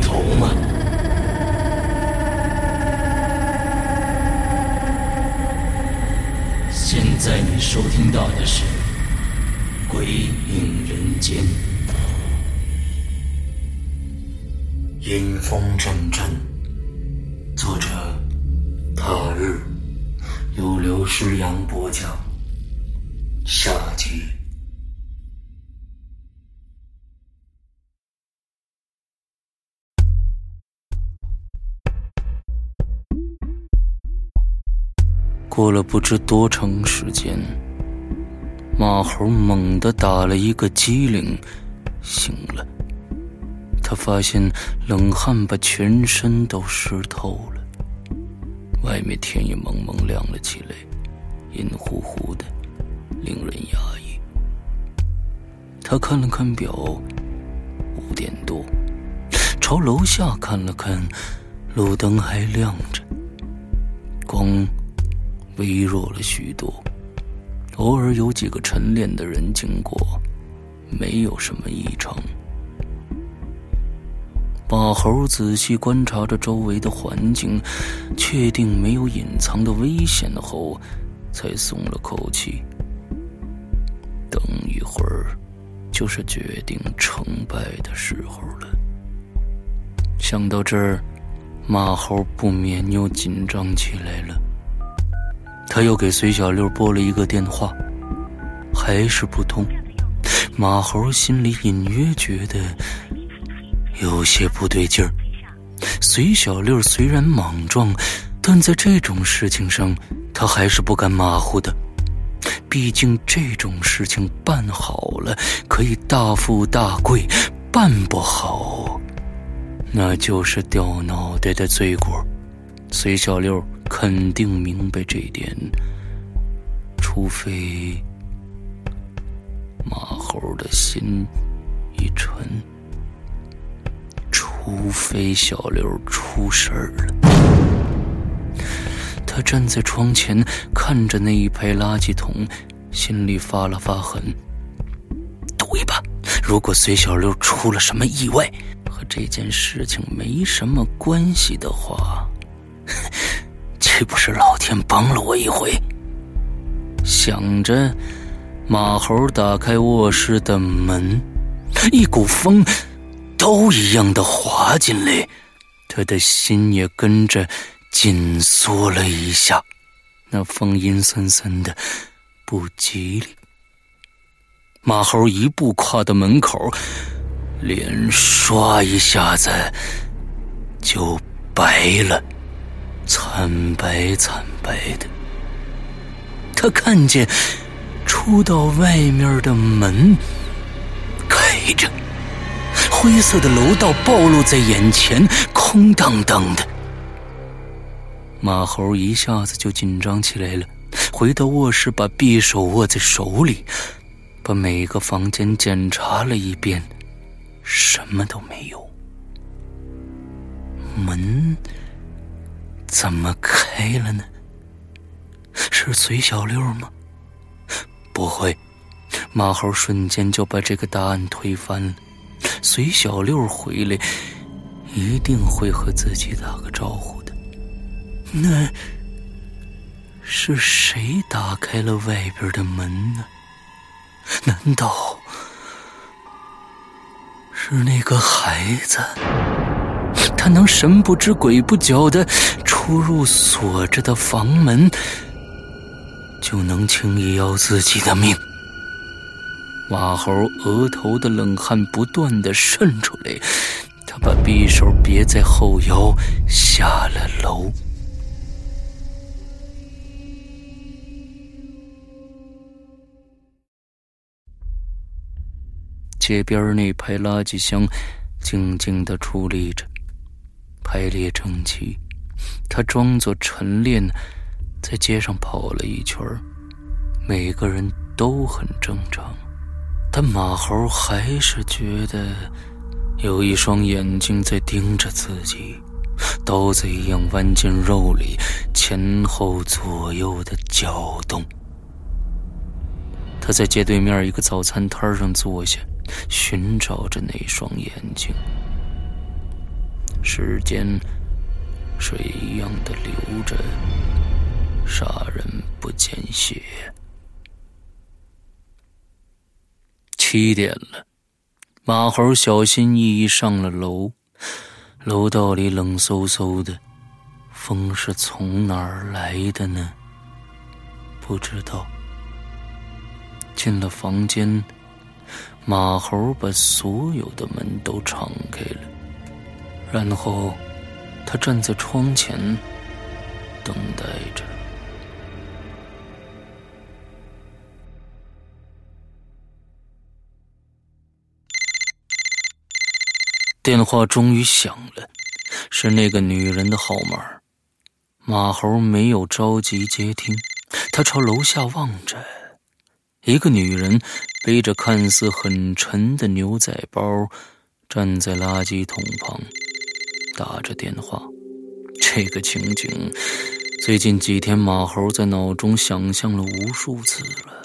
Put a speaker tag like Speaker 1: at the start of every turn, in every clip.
Speaker 1: 头吗？现在你收听到的是《鬼影人间》，阴风阵阵。作者：他日，由刘诗阳播讲。下集。过了不知多长时间，马猴猛地打了一个激灵，醒了。他发现冷汗把全身都湿透了，外面天也蒙蒙亮了起来，阴乎乎的，令人压抑。他看了看表，五点多，朝楼下看了看，路灯还亮着，光微弱了许多，偶尔有几个晨练的人经过，没有什么异常。马猴仔细观察着周围的环境，确定没有隐藏的危险后，才松了口气。等一会儿，就是决定成败的时候了。想到这儿，马猴不免又紧张起来了。他又给随小六拨了一个电话，还是不通。马猴心里隐约觉得。有些不对劲儿。随小六虽然莽撞，但在这种事情上，他还是不敢马虎的。毕竟这种事情办好了可以大富大贵，办不好，那就是掉脑袋的罪过。随小六肯定明白这点，除非马猴的心一沉。除非小刘出事儿了，他站在窗前看着那一排垃圾桶，心里发了发狠。赌一把，如果随小刘出了什么意外，和这件事情没什么关系的话，岂不是老天帮了我一回？想着，马猴打开卧室的门，一股风。都一样的滑进来，他的心也跟着紧缩了一下。那风阴森森的，不吉利。马猴一步跨到门口，脸唰一下子就白了，惨白惨白的。他看见出到外面的门开着。灰色的楼道暴露在眼前，空荡荡的。马猴一下子就紧张起来了，回到卧室，把匕首握在手里，把每个房间检查了一遍，什么都没有。门怎么开了呢？是随小六吗？不会，马猴瞬间就把这个答案推翻了。随小六回来，一定会和自己打个招呼的。那是谁打开了外边的门呢？难道是那个孩子？他能神不知鬼不觉的出入锁着的房门，就能轻易要自己的命？马猴额头的冷汗不断的渗出来，他把匕首别在后腰，下了楼。街边那排垃圾箱静静的矗立着，排列整齐。他装作晨练，在街上跑了一圈每个人都很正常，但马猴还是觉得有一双眼睛在盯着自己，刀子一样弯进肉里，前后左右的搅动。他在街对面一个早餐摊上坐下。寻找着那双眼睛，时间水一样的流着，杀人不见血。七点了，马猴小心翼翼上了楼，楼道里冷飕飕的，风是从哪儿来的呢？不知道。进了房间。马猴把所有的门都敞开了，然后他站在窗前等待着。电话终于响了，是那个女人的号码。马猴没有着急接听，他朝楼下望着，一个女人。背着看似很沉的牛仔包，站在垃圾桶旁，打着电话。这个情景，最近几天马猴在脑中想象了无数次了，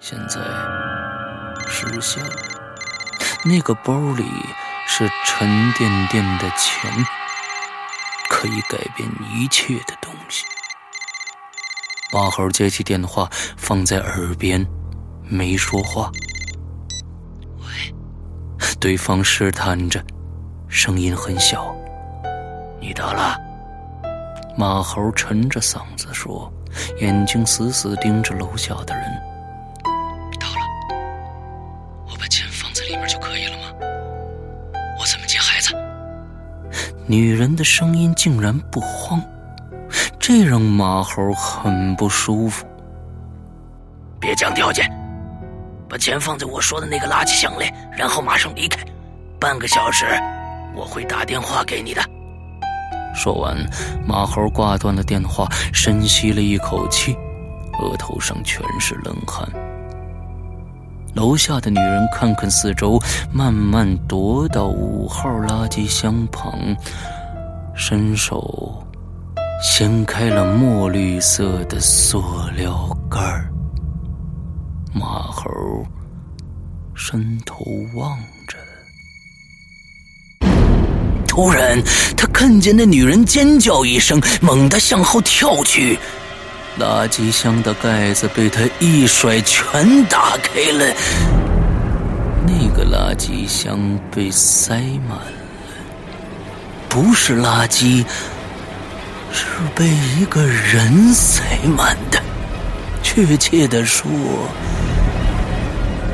Speaker 1: 现在实现了。那个包里是沉甸甸的钱，可以改变一切的东西。马猴接起电话，放在耳边。没说话。
Speaker 2: 喂，
Speaker 1: 对方试探着，声音很小。
Speaker 2: 你到了？
Speaker 1: 马猴沉着嗓子说，眼睛死死盯着楼下的人。
Speaker 2: 到了。我把钱放在里面就可以了吗？我怎么接孩子？
Speaker 1: 女人的声音竟然不慌，这让马猴很不舒服。
Speaker 2: 别讲条件。把钱放在我说的那个垃圾箱里，然后马上离开。半个小时，我会打电话给你的。
Speaker 1: 说完，马猴挂断了电话，深吸了一口气，额头上全是冷汗。楼下的女人看看四周，慢慢踱到五号垃圾箱旁，伸手掀开了墨绿色的塑料盖儿。马猴伸头望，突然他看见那女人尖叫一声，猛地向后跳去，垃圾箱的盖子被他一甩，全打开了。那个垃圾箱被塞满了，不是垃圾，是被一个人塞满的。确切的说，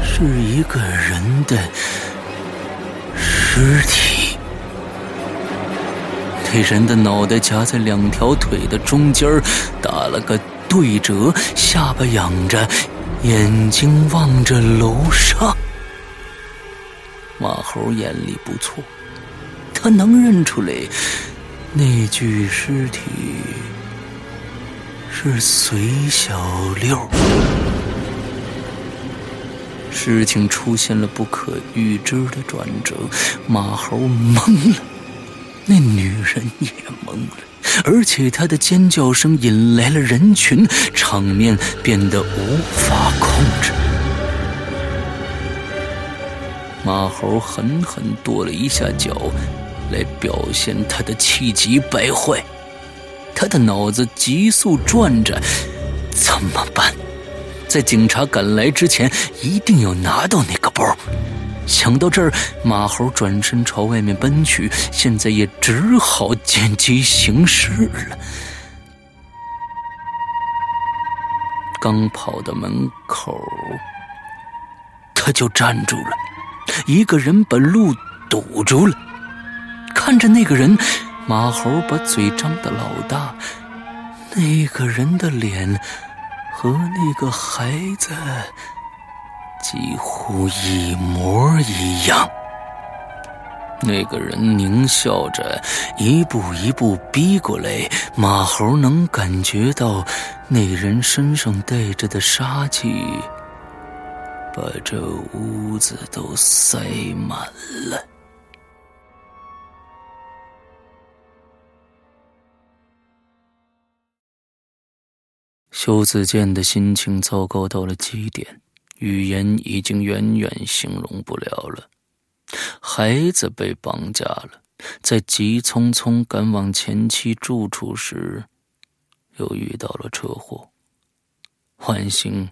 Speaker 1: 是一个人的尸体。那人的脑袋夹在两条腿的中间打了个对折，下巴仰着，眼睛望着楼上。马猴眼力不错，他能认出来那具尸体。是隋小六。事情出现了不可预知的转折，马猴懵了，那女人也懵了，而且她的尖叫声引来了人群，场面变得无法控制。马猴狠狠跺了一下脚，来表现他的气急败坏。他的脑子急速转着，怎么办？在警察赶来之前，一定要拿到那个包。想到这儿，马猴转身朝外面奔去。现在也只好见机行事了。刚跑到门口，他就站住了。一个人把路堵住了。看着那个人，马猴把嘴张得老大。那个人的脸和那个孩子。几乎一模一样。那个人狞笑着，一步一步逼过来。马猴能感觉到那人身上带着的杀气，把这屋子都塞满了。修子健的心情糟糕到了极点。语言已经远远形容不了了。孩子被绑架了，在急匆匆赶往前妻住处时，又遇到了车祸。万幸，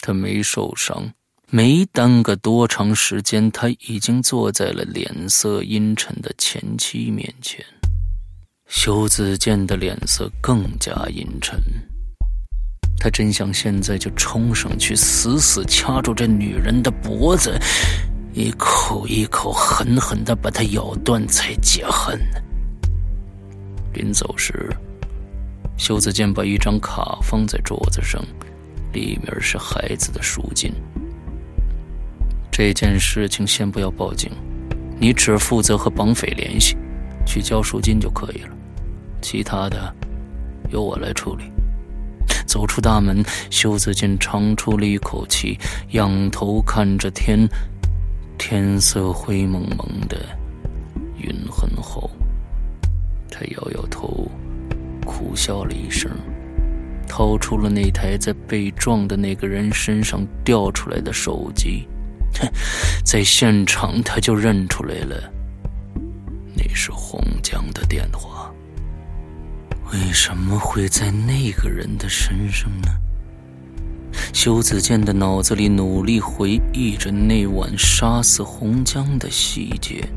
Speaker 1: 他没受伤。没耽搁多长时间，他已经坐在了脸色阴沉的前妻面前。修子健的脸色更加阴沉。他真想现在就冲上去，死死掐住这女人的脖子，一口一口狠狠的把她咬断，才解恨。临走时，修子健把一张卡放在桌子上，里面是孩子的赎金。这件事情先不要报警，你只负责和绑匪联系，去交赎金就可以了，其他的由我来处理。走出大门，修子健长出了一口气，仰头看着天，天色灰蒙蒙的，云很厚。他摇摇头，苦笑了一声，掏出了那台在被撞的那个人身上掉出来的手机。哼 在现场他就认出来了，那是洪江的电话。为什么会在那个人的身上呢？修子健的脑子里努力回忆着那晚杀死洪江的细节，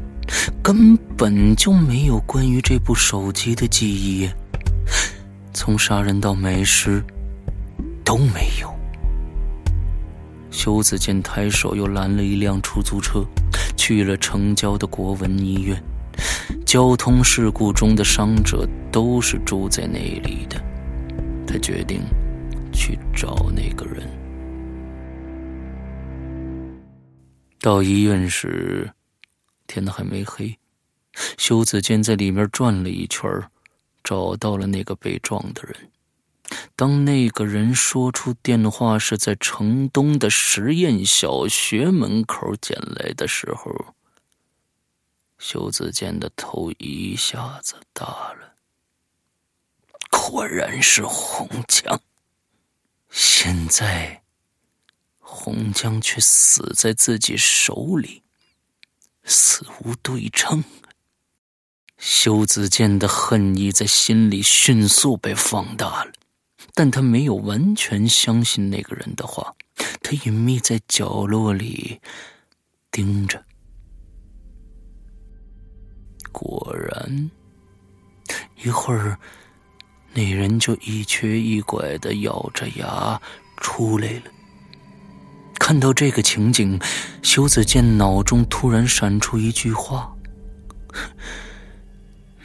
Speaker 1: 根本就没有关于这部手机的记忆，从杀人到埋尸都没有。修子健抬手又拦了一辆出租车，去了城郊的国文医院。交通事故中的伤者都是住在那里的，他决定去找那个人。到医院时，天还没黑。修子健在里面转了一圈，找到了那个被撞的人。当那个人说出电话是在城东的实验小学门口捡来的时候，修子健的头一下子大了，果然是洪江。现在，洪江却死在自己手里，死无对证。修子健的恨意在心里迅速被放大了，但他没有完全相信那个人的话，他隐秘在角落里盯着。果然，一会儿，那人就一瘸一拐的咬着牙出来了。看到这个情景，修子健脑中突然闪出一句话：“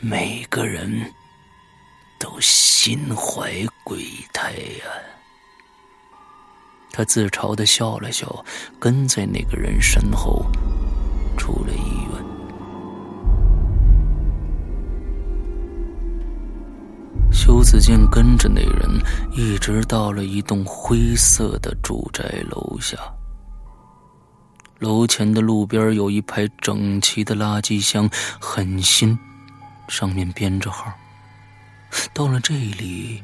Speaker 1: 每个人都心怀鬼胎呀。”他自嘲的笑了笑，跟在那个人身后出了医院。修子健跟着那人，一直到了一栋灰色的住宅楼下。楼前的路边有一排整齐的垃圾箱，很新，上面编着号。到了这里，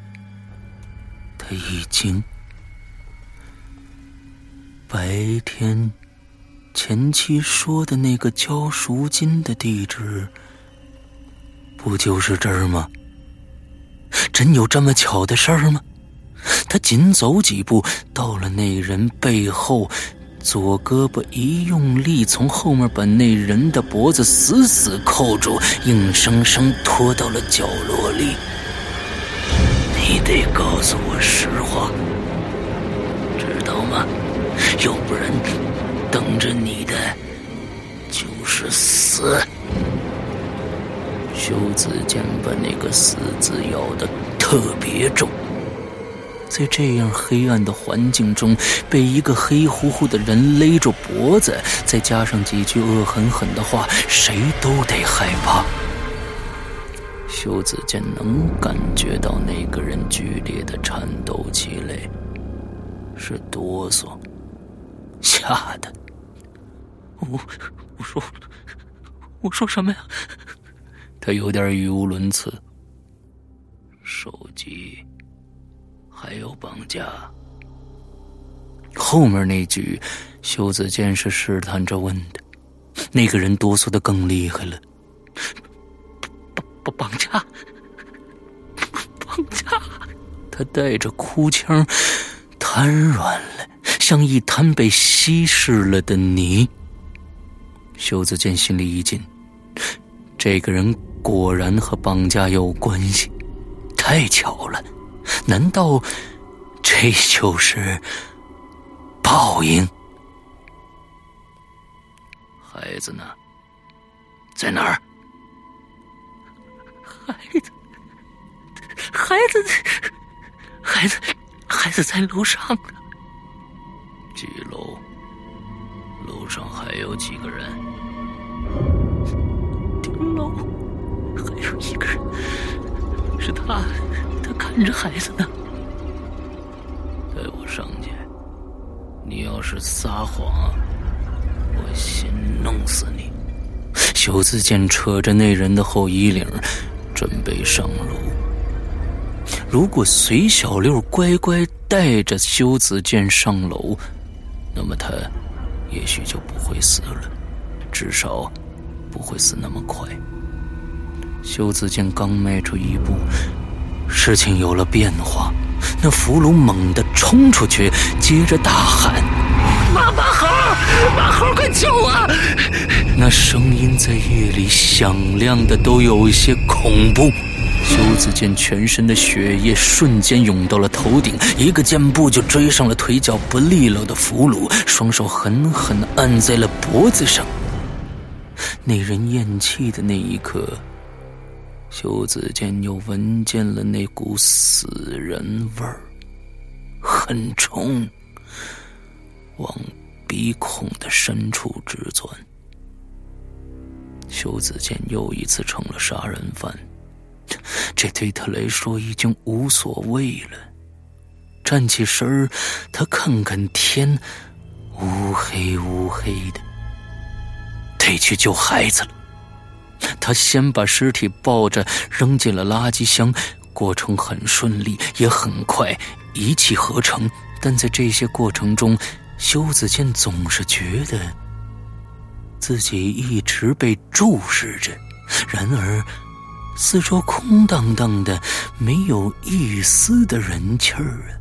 Speaker 1: 他已经白天前妻说的那个交赎金的地址，不就是这儿吗？真有这么巧的事儿吗？他紧走几步，到了那人背后，左胳膊一用力，从后面把那人的脖子死死扣住，硬生生拖到了角落里。
Speaker 2: 你得告诉我实话，知道吗？要不然，等着你的就是死。
Speaker 1: 修子健把那个“死”字咬得特别重，在这样黑暗的环境中，被一个黑乎乎的人勒住脖子，再加上几句恶狠狠的话，谁都得害怕。修子健能感觉到那个人剧烈的颤抖起来，是哆嗦，吓的。我我说我说什么呀？他有点语无伦次。
Speaker 2: 手机，还有绑架。
Speaker 1: 后面那句，修子健是试探着问的。那个人哆嗦的更厉害了。绑绑架，绑架！他带着哭腔，瘫软了，像一滩被稀释了的泥。修子健心里一紧，这个人。果然和绑架有关系，太巧了！难道这就是报应？
Speaker 2: 孩子呢？在哪儿？
Speaker 1: 孩子，孩子，孩子，孩子在楼上呢。
Speaker 2: 几楼？楼上还有几个人？
Speaker 1: 楼。还有一个人，是他，他看着孩子呢。
Speaker 2: 带我上去！你要是撒谎，我先弄死你！
Speaker 1: 修子健扯着那人的后衣领，准备上楼。如果随小六乖乖带着修子健上楼，那么他也许就不会死了，至少不会死那么快。修子健刚迈出一步，事情有了变化。那俘虏猛地冲出去，接着大喊：“
Speaker 2: 马马猴，马猴，快救我！”
Speaker 1: 那声音在夜里响亮的都有些恐怖。修子健全身的血液瞬间涌到了头顶，一个箭步就追上了腿脚不利落的俘虏，双手狠狠按在了脖子上。那人咽气的那一刻。修子健又闻见了那股死人味儿，很冲，往鼻孔的深处直钻。修子健又一次成了杀人犯，这对他来说已经无所谓了。站起身儿，他看看天，乌黑乌黑的，得去救孩子了。他先把尸体抱着扔进了垃圾箱，过程很顺利，也很快，一气呵成。但在这些过程中，修子健总是觉得自己一直被注视着，然而四周空荡荡的，没有一丝的人气儿啊。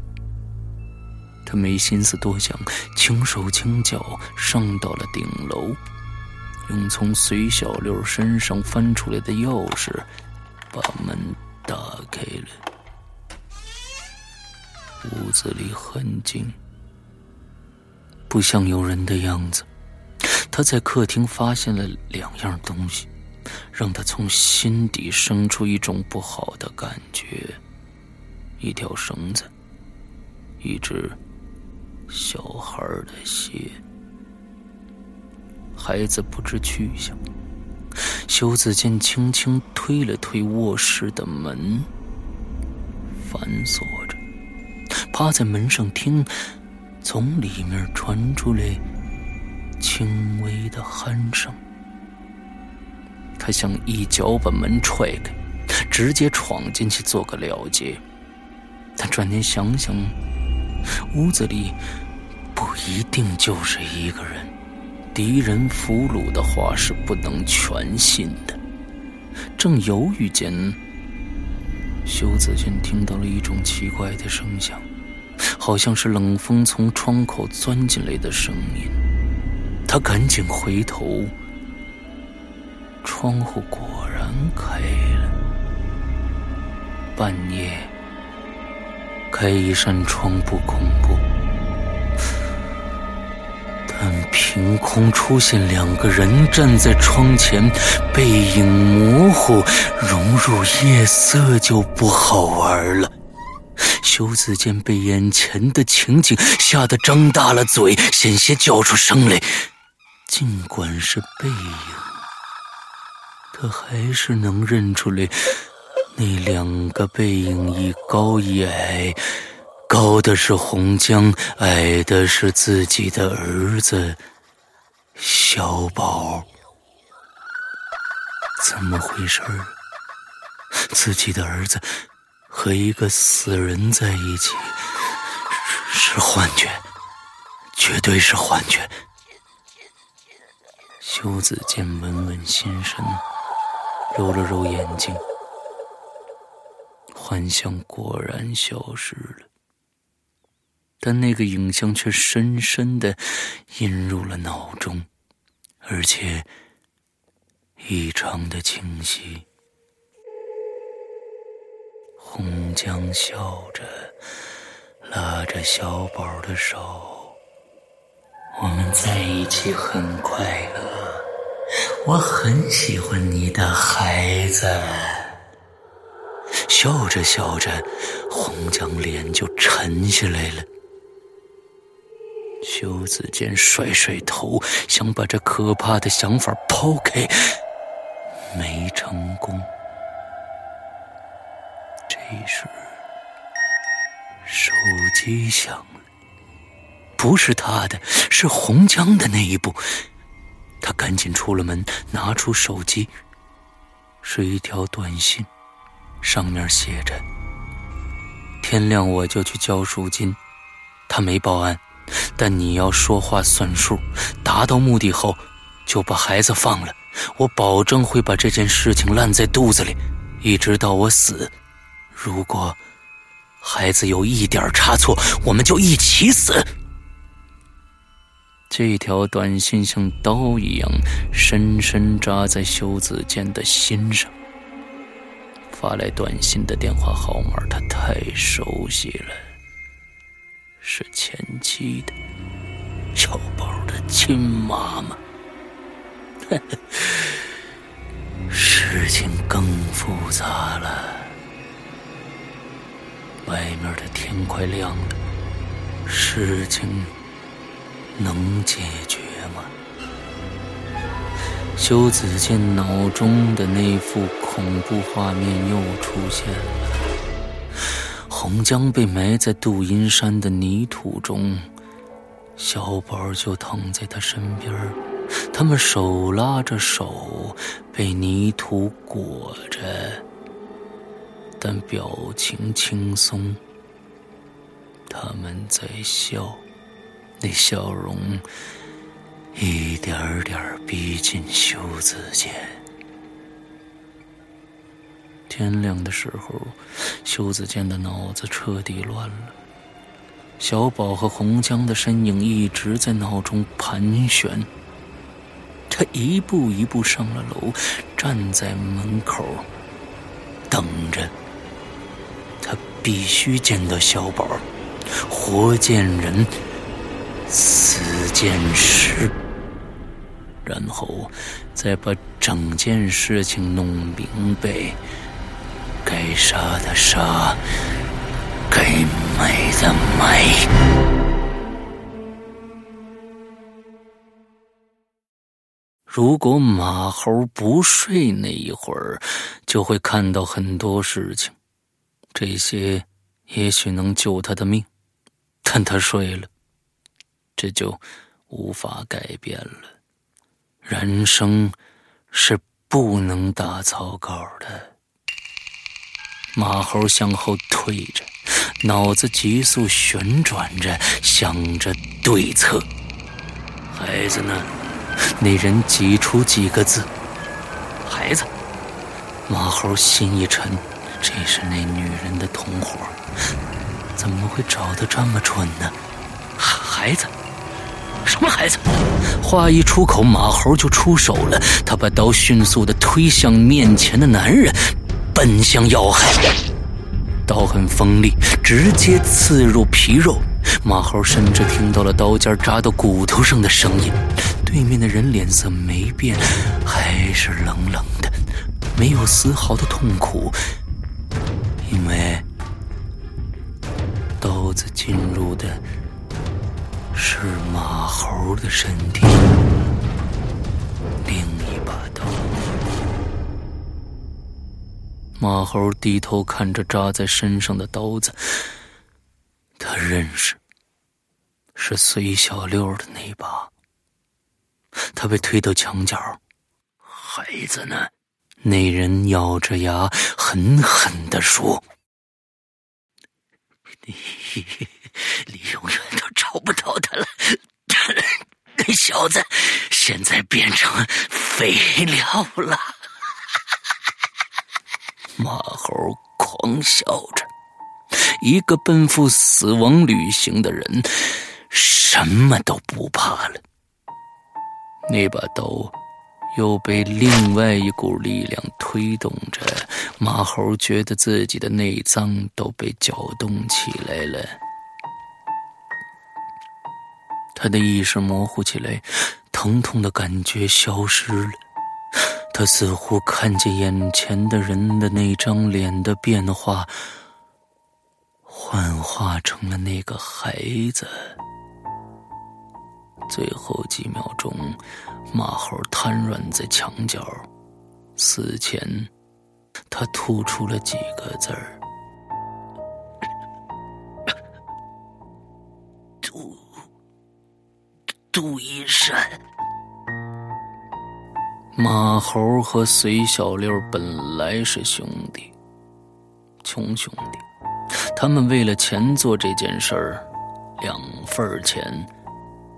Speaker 1: 他没心思多想，轻手轻脚上到了顶楼。用从隋小六身上翻出来的钥匙，把门打开了。屋子里很静，不像有人的样子。他在客厅发现了两样东西，让他从心底生出一种不好的感觉：一条绳子，一只小孩的鞋。孩子不知去向。修子健轻轻推了推卧室的门，反锁着，趴在门上听，从里面传出来轻微的鼾声。他想一脚把门踹开，直接闯进去做个了结。但转念想想，屋子里不一定就是一个人。敌人俘虏的话是不能全信的。正犹豫间，修子健听到了一种奇怪的声响，好像是冷风从窗口钻进来的声音。他赶紧回头，窗户果然开了。半夜开一扇窗不恐怖，但凭空出现两个人站在窗前，背影模糊，融入夜色就不好玩了。修子健被眼前的情景吓得张大了嘴，险些叫出声来。尽管是背影，他还是能认出来，那两个背影一高一矮，高的是洪江，矮的是自己的儿子小宝。怎么回事自己的儿子和一个死人在一起，是幻觉，绝对是幻觉。修子健稳稳心神，揉了揉眼睛，幻象果然消失了，但那个影像却深深的印入了脑中，而且异常的清晰。红江笑着，拉着小宝的手。我们在一起很快乐，我很喜欢你的孩子。笑着笑着，红江脸就沉下来了。修子健甩甩头，想把这可怕的想法抛开，没成功。这时，手机响了。不是他的，是洪江的那一步。他赶紧出了门，拿出手机，是一条短信，上面写着：“天亮我就去交赎金。”他没报案，但你要说话算数，达到目的后就把孩子放了。我保证会把这件事情烂在肚子里，一直到我死。如果孩子有一点差错，我们就一起死。这条短信像刀一样深深扎在修子健的心上。发来短信的电话号码他太熟悉了，是前妻的，小宝的亲妈妈。事情更复杂了，外面的天快亮了，事情。能解决吗？修子健脑中的那幅恐怖画面又出现了。洪江被埋在杜阴山的泥土中，小宝就躺在他身边他们手拉着手，被泥土裹着，但表情轻松。他们在笑。那笑容一点点逼近修子间。天亮的时候，修子健的脑子彻底乱了。小宝和洪江的身影一直在脑中盘旋。他一步一步上了楼，站在门口等着。他必须见到小宝，活见人。死见尸，然后再把整件事情弄明白，该杀的杀，该埋的埋。如果马猴不睡那一会儿，就会看到很多事情，这些也许能救他的命，但他睡了。这就无法改变了。人生是不能打草稿的。马猴向后退着，脑子急速旋转着，想着对策。孩子呢？那人挤出几个字：“孩子。”马猴心一沉，这是那女人的同伙，怎么会找得这么准呢？孩子，什么孩子？话一出口，马猴就出手了。他把刀迅速的推向面前的男人，奔向要害。刀很锋利，直接刺入皮肉。马猴甚至听到了刀尖扎到骨头上的声音。对面的人脸色没变，还是冷冷的，没有丝毫的痛苦，因为刀子进入的是马猴的身体。马猴低头看着扎在身上的刀子，他认识，是随小六的那把。他被推到墙角，
Speaker 2: 孩子呢？
Speaker 1: 那人咬着牙，狠狠地说：“
Speaker 2: 你，你永远都找不到他了。那小子现在变成废料了。”
Speaker 1: 马猴狂笑着，一个奔赴死亡旅行的人，什么都不怕了。那把刀又被另外一股力量推动着，马猴觉得自己的内脏都被搅动起来了。他的意识模糊起来，疼痛的感觉消失了。他似乎看见眼前的人的那张脸的变化，幻化成了那个孩子。最后几秒钟，马猴瘫软在墙角，死前，他吐出了几个字儿：“
Speaker 2: 杜，杜一山。”
Speaker 1: 马猴和随小六本来是兄弟，穷兄弟。他们为了钱做这件事儿，两份钱，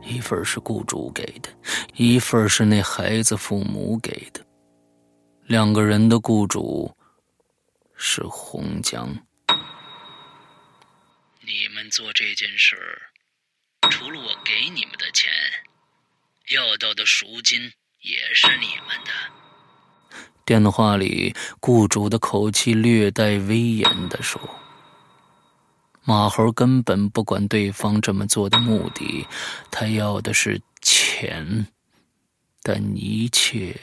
Speaker 1: 一份是雇主给的，一份是那孩子父母给的。两个人的雇主是洪江。
Speaker 2: 你们做这件事儿，除了我给你们的钱，要到的赎金。也是你们的。
Speaker 1: 电话里，雇主的口气略带威严的说：“马猴根本不管对方这么做的目的，他要的是钱，但一切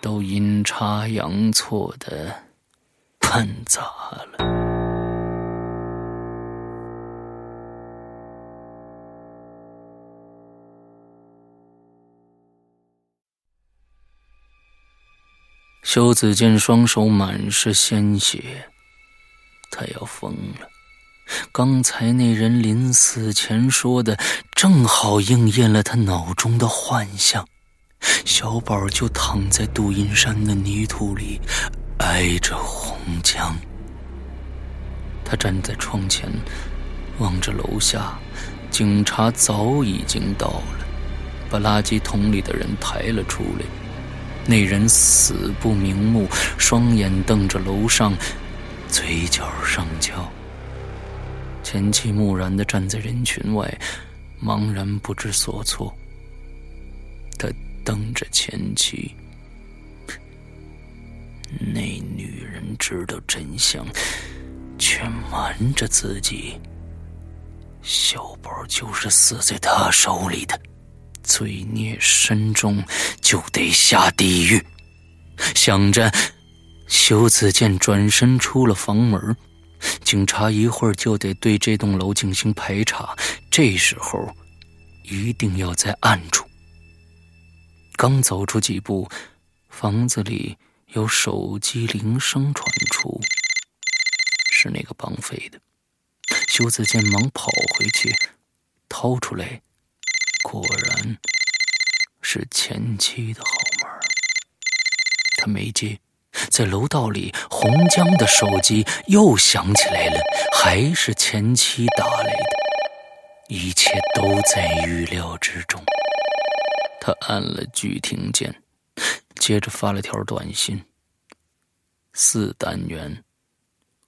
Speaker 1: 都阴差阳错的办砸了。”修子健双手满是鲜血，他要疯了。刚才那人临死前说的，正好应验了他脑中的幻象。小宝就躺在杜阴山的泥土里，挨着红江。他站在窗前，望着楼下，警察早已经到了，把垃圾桶里的人抬了出来。那人死不瞑目，双眼瞪着楼上，嘴角上翘。前妻木然的站在人群外，茫然不知所措。他瞪着前妻，那女人知道真相，却瞒着自己。小宝就是死在他手里的。罪孽深重，就得下地狱。想着，修子健转身出了房门。警察一会儿就得对这栋楼进行排查，这时候一定要在暗处。刚走出几步，房子里有手机铃声传出，是那个绑匪的。修子健忙跑回去，掏出来。果然是前妻的号码，他没接。在楼道里，洪江的手机又响起来了，还是前妻打来的。一切都在预料之中。他按了拒听键，接着发了条短信：“四单元，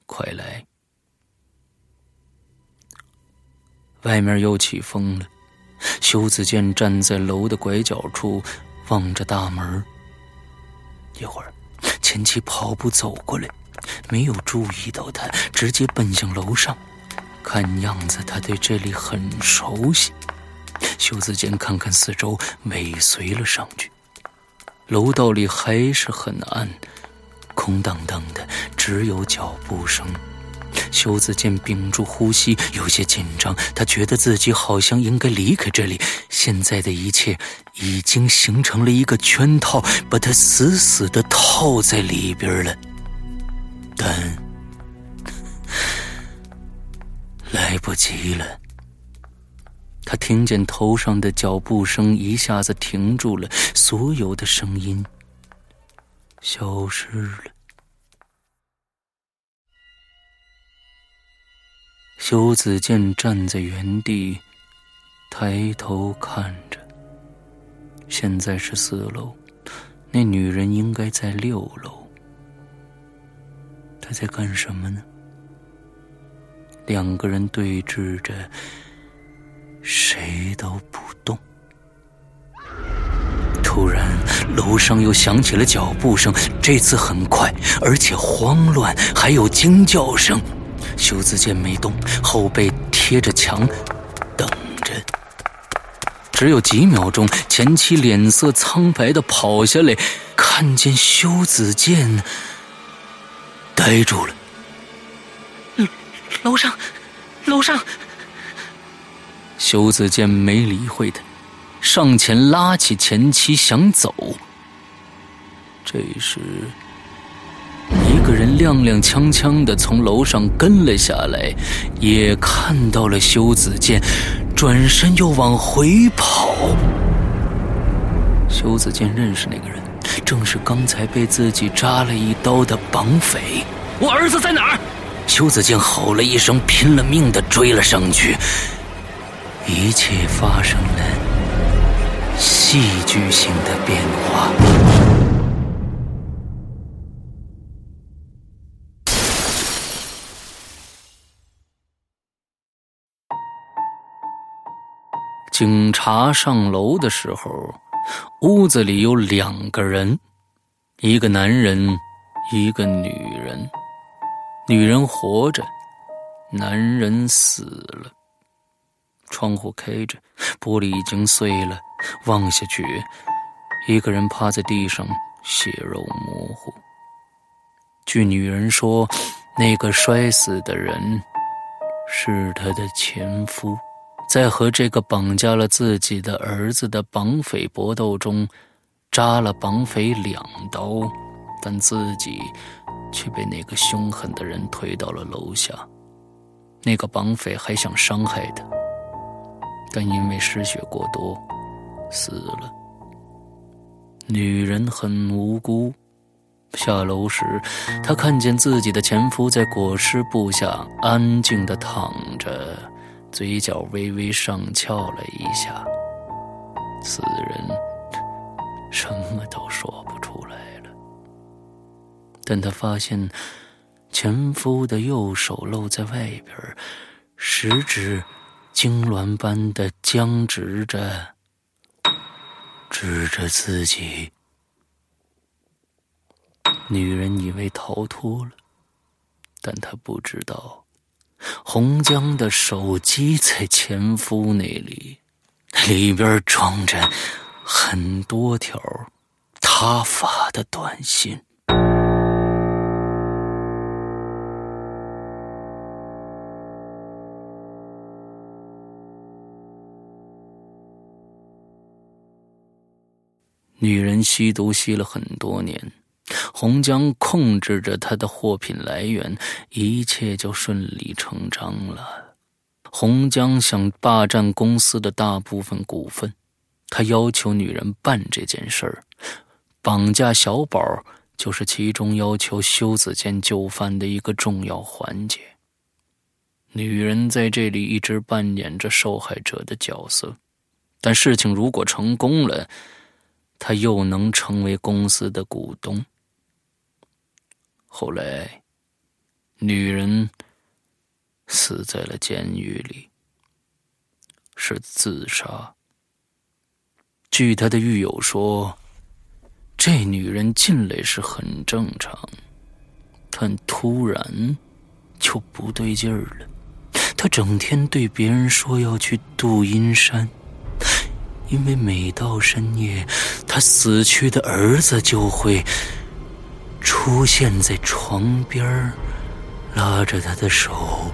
Speaker 1: 快来！外面又起风了。修子健站在楼的拐角处，望着大门。一会儿，前妻跑步走过来，没有注意到他，直接奔向楼上。看样子，他对这里很熟悉。修子健看看四周，尾随了上去。楼道里还是很暗，空荡荡的，只有脚步声。修子健屏住呼吸，有些紧张。他觉得自己好像应该离开这里。现在的一切已经形成了一个圈套，把他死死的套在里边了。但来不及了。他听见头上的脚步声一下子停住了，所有的声音消失了。修子健站在原地，抬头看着。现在是四楼，那女人应该在六楼。她在干什么呢？两个人对峙着，谁都不动。突然，楼上又响起了脚步声，这次很快，而且慌乱，还有惊叫声。修子健没动，后背贴着墙，等着。只有几秒钟，前妻脸色苍白的跑下来，看见修子健，呆住了。
Speaker 3: 楼上，楼上。
Speaker 1: 修子健没理会他，上前拉起前妻想走。这时。个人踉踉跄跄的从楼上跟了下来，也看到了修子健，转身又往回跑。修子健认识那个人，正是刚才被自己扎了一刀的绑匪。
Speaker 3: 我儿子在哪儿？
Speaker 1: 修子健吼了一声，拼了命的追了上去。一切发生了戏剧性的变化。警察上楼的时候，屋子里有两个人，一个男人，一个女人。女人活着，男人死了。窗户开着，玻璃已经碎了，望下去，一个人趴在地上，血肉模糊。据女人说，那个摔死的人是她的前夫。在和这个绑架了自己的儿子的绑匪搏斗中，扎了绑匪两刀，但自己却被那个凶狠的人推到了楼下。那个绑匪还想伤害他，但因为失血过多，死了。女人很无辜。下楼时，她看见自己的前夫在裹尸布下安静的躺着。嘴角微微上翘了一下，此人什么都说不出来了。但他发现前夫的右手露在外边，食指痉挛般的僵直着，指着自己。女人以为逃脱了，但她不知道。洪江的手机在前夫那里，里边装着很多条他发的短信。女人吸毒吸了很多年。洪江控制着他的货品来源，一切就顺理成章了。洪江想霸占公司的大部分股份，他要求女人办这件事儿，绑架小宝就是其中要求修子健就范的一个重要环节。女人在这里一直扮演着受害者的角色，但事情如果成功了，她又能成为公司的股东。后来，女人死在了监狱里，是自杀。据他的狱友说，这女人进来是很正常，但突然就不对劲儿了。她整天对别人说要去度阴山，因为每到深夜，她死去的儿子就会出现在床边拉着他的手，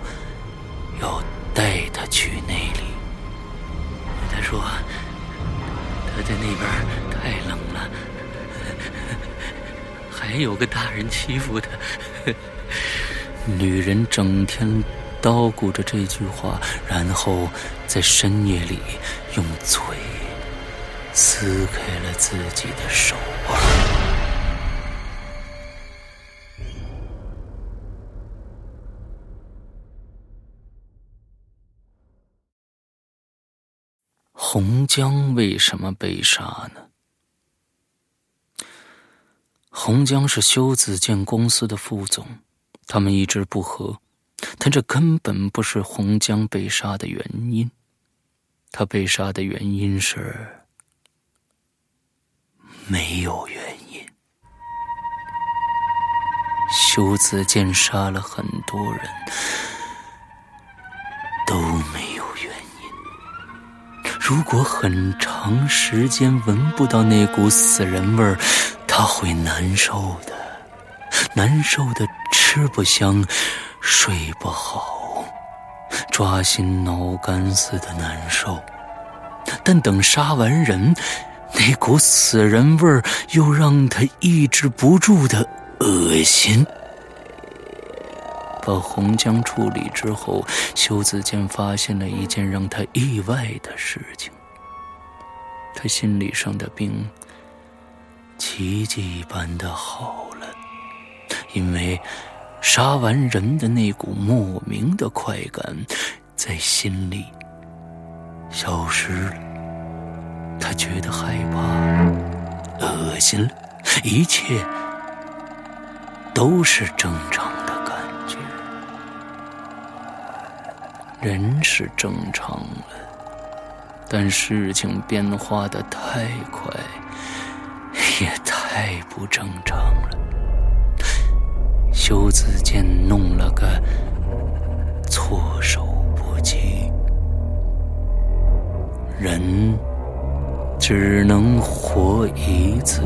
Speaker 1: 要带他去那里。
Speaker 2: 他说。他在那边太冷了，还有个大人欺负他。
Speaker 1: 女人整天叨咕着这句话，然后在深夜里用嘴撕开了自己的手腕。洪江为什么被杀呢？洪江是修子健公司的副总，他们一直不和，但这根本不是洪江被杀的原因。他被杀的原因是没有原因。修子健杀了很多人，如果很长时间闻不到那股死人味儿，他会难受的，难受的吃不香，睡不好，抓心挠肝似的难受。但等杀完人，那股死人味儿又让他抑制不住的恶心。把红浆处理之后，修子健发现了一件让他意外的事情：他心理上的病奇迹般的好了，因为杀完人的那股莫名的快感在心里消失了。他觉得害怕、恶心了，一切都是正常。人是正常了，但事情变化的太快，也太不正常了。修子健弄了个措手不及，人只能活一次，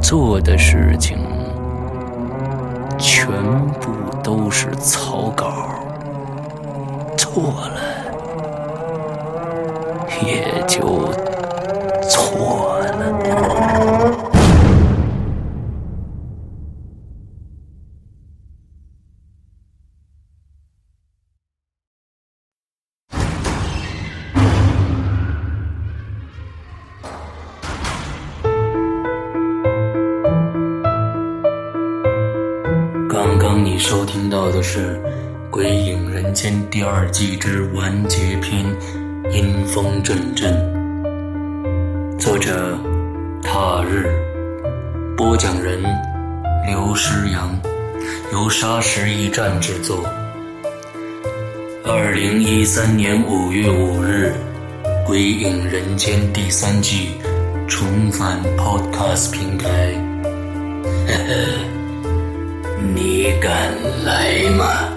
Speaker 1: 做的事情全部都是草稿。错了，也就错风阵阵。作者：踏日，播讲人：刘诗阳，由沙石驿站制作。二零一三年五月五日，《鬼影人间》第三季重返 Podcast 平台。呵呵，你敢来吗？